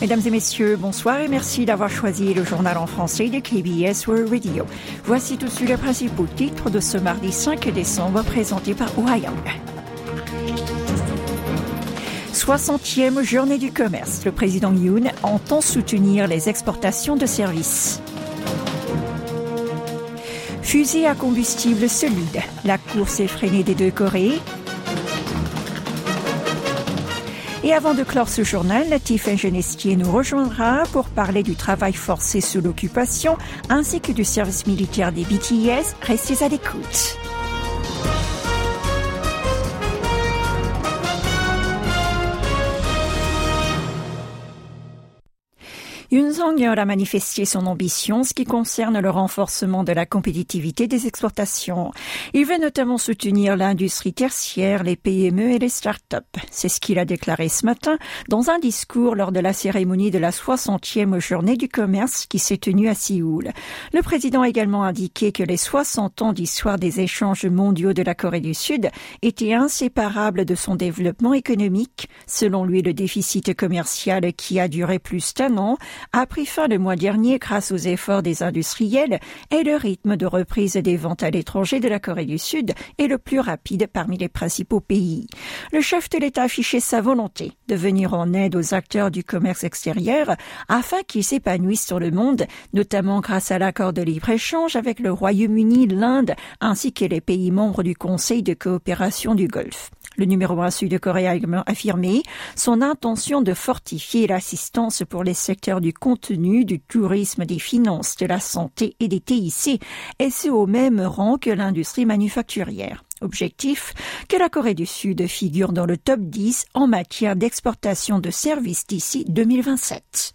Mesdames et messieurs, bonsoir et merci d'avoir choisi le journal en français de KBS World Radio. Voici tout de suite les principaux titres de ce mardi 5 décembre présentés par Young. 60e journée du commerce. Le président Yoon entend soutenir les exportations de services. Fusée à combustible solide. La course effrénée des deux Corées. Et avant de clore ce journal, Latif Genestier nous rejoindra pour parler du travail forcé sous l'occupation ainsi que du service militaire des BTS. Restez à l'écoute. Yun a manifesté son ambition ce qui concerne le renforcement de la compétitivité des exportations. Il veut notamment soutenir l'industrie tertiaire, les PME et les start-up. C'est ce qu'il a déclaré ce matin dans un discours lors de la cérémonie de la 60e journée du commerce qui s'est tenue à Séoul. Le président a également indiqué que les 60 ans d'histoire des échanges mondiaux de la Corée du Sud étaient inséparables de son développement économique. Selon lui, le déficit commercial qui a duré plus d'un an a pris fin le mois dernier grâce aux efforts des industriels et le rythme de reprise des ventes à l'étranger de la Corée du Sud est le plus rapide parmi les principaux pays. Le chef de l'État a affiché sa volonté de venir en aide aux acteurs du commerce extérieur afin qu'ils s'épanouissent sur le monde, notamment grâce à l'accord de libre-échange avec le Royaume-Uni, l'Inde ainsi que les pays membres du Conseil de coopération du Golfe. Le numéro 1 sud-coréen a affirmé son intention de fortifier l'assistance pour les secteurs du contenu, du tourisme, des finances, de la santé et des TIC, et c'est au même rang que l'industrie manufacturière. Objectif que la Corée du Sud figure dans le top 10 en matière d'exportation de services d'ici 2027.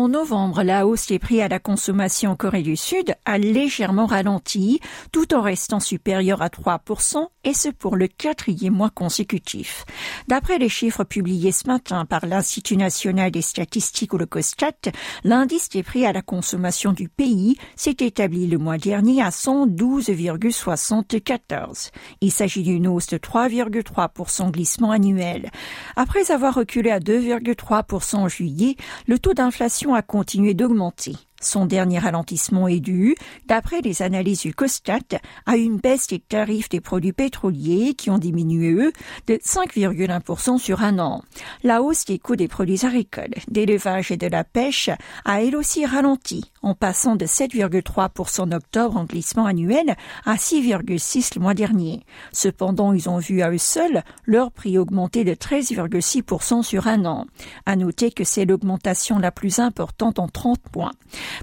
En novembre, la hausse des prix à la consommation en Corée du Sud a légèrement ralenti, tout en restant supérieur à 3%, et ce pour le quatrième mois consécutif. D'après les chiffres publiés ce matin par l'Institut national des statistiques ou le COSTAT, l'indice des prix à la consommation du pays s'est établi le mois dernier à 112,74. Il s'agit d'une hausse de 3,3% glissement annuel. Après avoir reculé à 2,3% en juillet, le taux d'inflation a continué d'augmenter. Son dernier ralentissement est dû, d'après les analyses du COSTAT, à une baisse des tarifs des produits pétroliers qui ont diminué, de 5,1% sur un an. La hausse des coûts des produits agricoles, d'élevage et de la pêche a elle aussi ralenti, en passant de 7,3% en octobre en glissement annuel à 6,6% le mois dernier. Cependant, ils ont vu à eux seuls leur prix augmenter de 13,6% sur un an. À noter que c'est l'augmentation la plus importante en 30 points.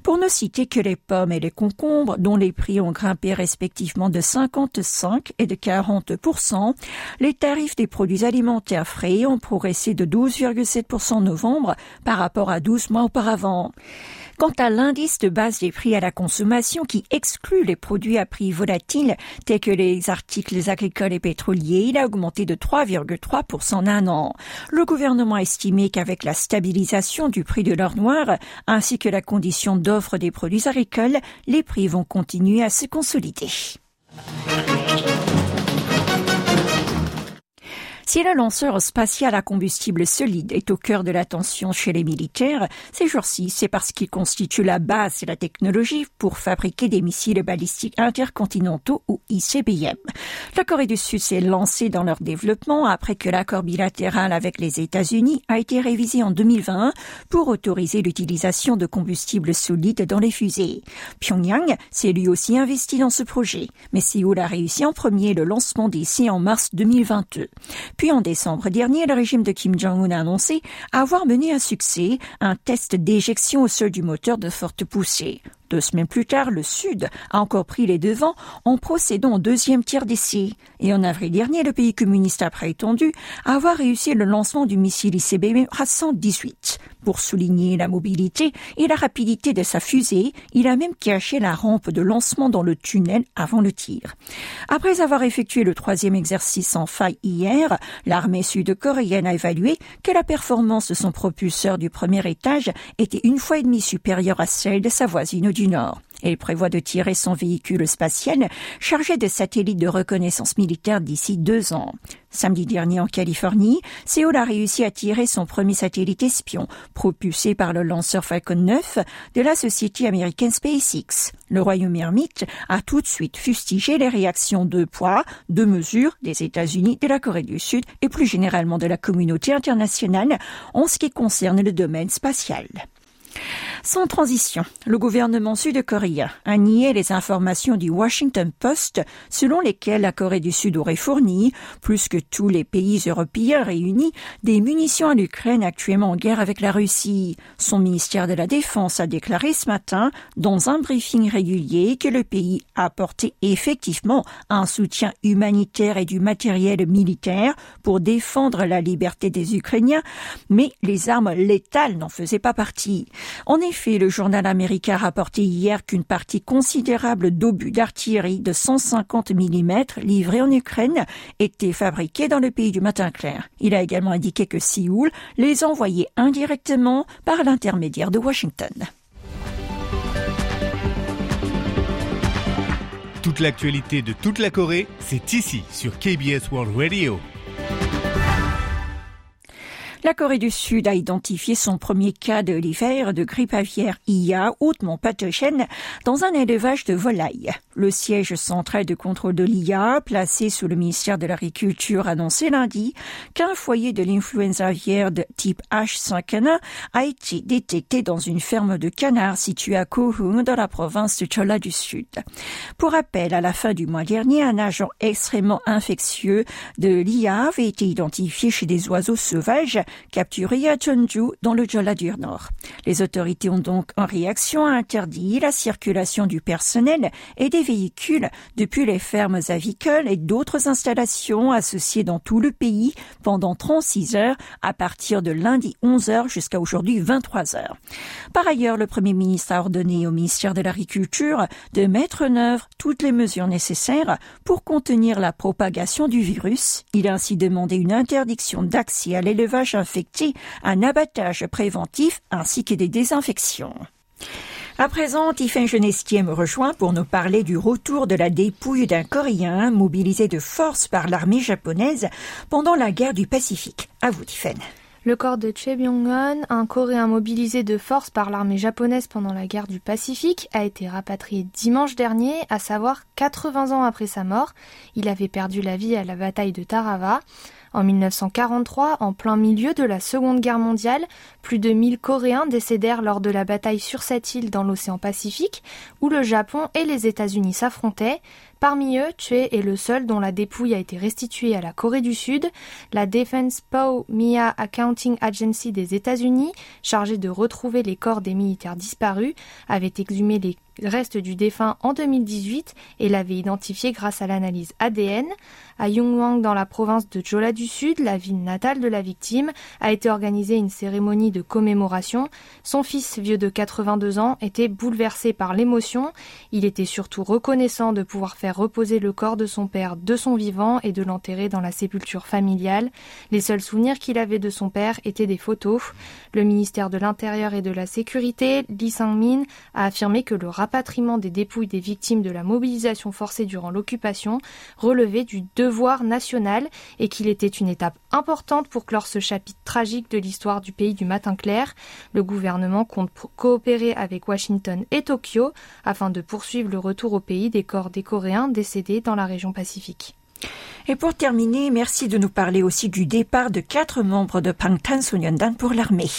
Pour ne citer que les pommes et les concombres, dont les prix ont grimpé respectivement de 55 et de 40% les tarifs des produits alimentaires frais ont progressé de 12,7 en novembre par rapport à 12 mois auparavant. Quant à l'indice de base des prix à la consommation qui exclut les produits à prix volatiles tels que les articles agricoles et pétroliers, il a augmenté de 3,3% en un an. Le gouvernement a estimé qu'avec la stabilisation du prix de l'or noir ainsi que la condition d'offre des produits agricoles, les prix vont continuer à se consolider. Si le lanceur spatial à combustible solide est au cœur de l'attention chez les militaires, ces jours-ci, c'est parce qu'il constitue la base de la technologie pour fabriquer des missiles balistiques intercontinentaux ou ICBM. La Corée du Sud s'est lancée dans leur développement après que l'accord bilatéral avec les États-Unis a été révisé en 2020 pour autoriser l'utilisation de combustible solide dans les fusées. Pyongyang s'est lui aussi investi dans ce projet, mais Séoul a réussi en premier le lancement d'ici en mars 2022. Puis en décembre dernier, le régime de Kim Jong-un a annoncé avoir mené à succès un test d'éjection au sol du moteur de forte poussée. Deux semaines plus tard, le Sud a encore pris les devants en procédant au deuxième tiers d'essai. Et en avril dernier, le pays communiste a prétendu avoir réussi le lancement du missile ICBM A-118. Pour souligner la mobilité et la rapidité de sa fusée, il a même caché la rampe de lancement dans le tunnel avant le tir. Après avoir effectué le troisième exercice en faille hier, l'armée sud-coréenne a évalué que la performance de son propulseur du premier étage était une fois et demie supérieure à celle de sa voisine du prévoit de tirer son véhicule spatial chargé de satellites de reconnaissance militaire d'ici deux ans. Samedi dernier en Californie, Séoul a réussi à tirer son premier satellite espion, propulsé par le lanceur Falcon 9 de la société américaine SpaceX. Le royaume ermite a tout de suite fustigé les réactions de poids, de mesures des États-Unis, de la Corée du Sud et plus généralement de la communauté internationale en ce qui concerne le domaine spatial. Sans transition, le gouvernement sud-coréen a nié les informations du Washington Post selon lesquelles la Corée du Sud aurait fourni, plus que tous les pays européens réunis, des munitions à l'Ukraine actuellement en guerre avec la Russie. Son ministère de la Défense a déclaré ce matin, dans un briefing régulier, que le pays a apporté effectivement un soutien humanitaire et du matériel militaire pour défendre la liberté des Ukrainiens, mais les armes létales n'en faisaient pas partie. En effet, le journal américain a rapporté hier qu'une partie considérable d'obus d'artillerie de 150 mm livrés en Ukraine étaient fabriqués dans le pays du matin clair. Il a également indiqué que Séoul les envoyait indirectement par l'intermédiaire de Washington. Toute l'actualité de toute la Corée, c'est ici sur KBS World Radio. La Corée du Sud a identifié son premier cas de l'hiver de grippe aviaire IA hautement pathogène dans un élevage de volailles. Le siège central de contrôle de l'IA, placé sous le ministère de l'Agriculture, annoncé lundi qu'un foyer de l'influenza aviaire de type H5N1 a été détecté dans une ferme de canards située à Kohung dans la province de Cholla du Sud. Pour rappel, à la fin du mois dernier, un agent extrêmement infectieux de l'IA avait été identifié chez des oiseaux sauvages capturé à Jeonju dans le Jola du Nord. Les autorités ont donc en réaction interdit la circulation du personnel et des véhicules depuis les fermes avicoles et d'autres installations associées dans tout le pays pendant 36 heures à partir de lundi 11 heures jusqu'à aujourd'hui 23 heures. Par ailleurs, le Premier ministre a ordonné au ministère de l'Agriculture de mettre en œuvre toutes les mesures nécessaires pour contenir la propagation du virus. Il a ainsi demandé une interdiction d'accès à l'élevage un abattage préventif ainsi que des désinfections. À présent, Tiffin Genestier me rejoint pour nous parler du retour de la dépouille d'un Coréen mobilisé de force par l'armée japonaise pendant la guerre du Pacifique. À vous, Tiffin. Le corps de Choi Byung-hun, un Coréen mobilisé de force par l'armée japonaise pendant la guerre du Pacifique, a été rapatrié dimanche dernier, à savoir 80 ans après sa mort. Il avait perdu la vie à la bataille de Tarawa. En 1943, en plein milieu de la Seconde Guerre mondiale, plus de 1000 Coréens décédèrent lors de la bataille sur cette île dans l'océan Pacifique, où le Japon et les États-Unis s'affrontaient. Parmi eux, Chue est le seul dont la dépouille a été restituée à la Corée du Sud. La Defense Pow Mia Accounting Agency des États-Unis, chargée de retrouver les corps des militaires disparus, avait exhumé les restes du défunt en 2018 et l'avait identifié grâce à l'analyse ADN. À Yongwang, dans la province de Jola du Sud, la ville natale de la victime, a été organisée une cérémonie de commémoration. Son fils, vieux de 82 ans, était bouleversé par l'émotion. Il était surtout reconnaissant de pouvoir faire reposer le corps de son père de son vivant et de l'enterrer dans la sépulture familiale. Les seuls souvenirs qu'il avait de son père étaient des photos. Le ministère de l'Intérieur et de la Sécurité, Lee Sang-min, a affirmé que le rapatriement des dépouilles des victimes de la mobilisation forcée durant l'occupation relevait du devoir national et qu'il était une étape importante pour clore ce chapitre tragique de l'histoire du pays du matin clair. Le gouvernement compte coopérer avec Washington et Tokyo afin de poursuivre le retour au pays des corps des Coréens décédés dans la région Pacifique. Et pour terminer, merci de nous parler aussi du départ de quatre membres de Pangtan Sonyeondan pour l'armée.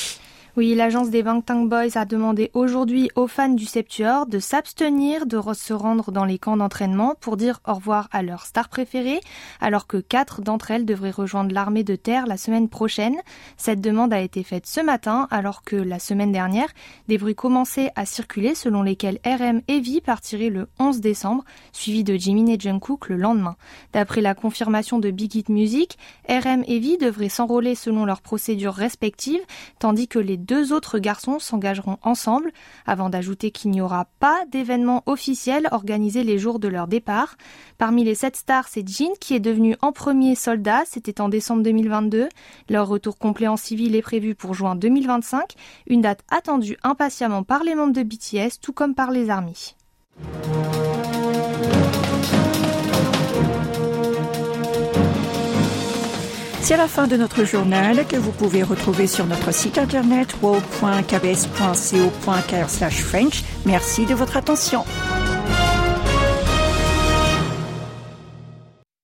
Oui, l'agence des Bangtang Boys a demandé aujourd'hui aux fans du Septuor de s'abstenir de se rendre dans les camps d'entraînement pour dire au revoir à leur star préférée, alors que quatre d'entre elles devraient rejoindre l'armée de terre la semaine prochaine. Cette demande a été faite ce matin, alors que la semaine dernière, des bruits commençaient à circuler selon lesquels RM et V partiraient le 11 décembre, suivi de Jimin et Jungkook le lendemain. D'après la confirmation de Big Hit Music, RM et V devraient s'enrôler selon leurs procédures respectives, tandis que les deux autres garçons s'engageront ensemble, avant d'ajouter qu'il n'y aura pas d'événement officiel organisé les jours de leur départ. Parmi les sept stars, c'est Jin qui est devenu en premier soldat, c'était en décembre 2022. Leur retour complet en civil est prévu pour juin 2025, une date attendue impatiemment par les membres de BTS, tout comme par les armées. C'est la fin de notre journal que vous pouvez retrouver sur notre site internet world.kbs.co.kr/french. Merci de votre attention.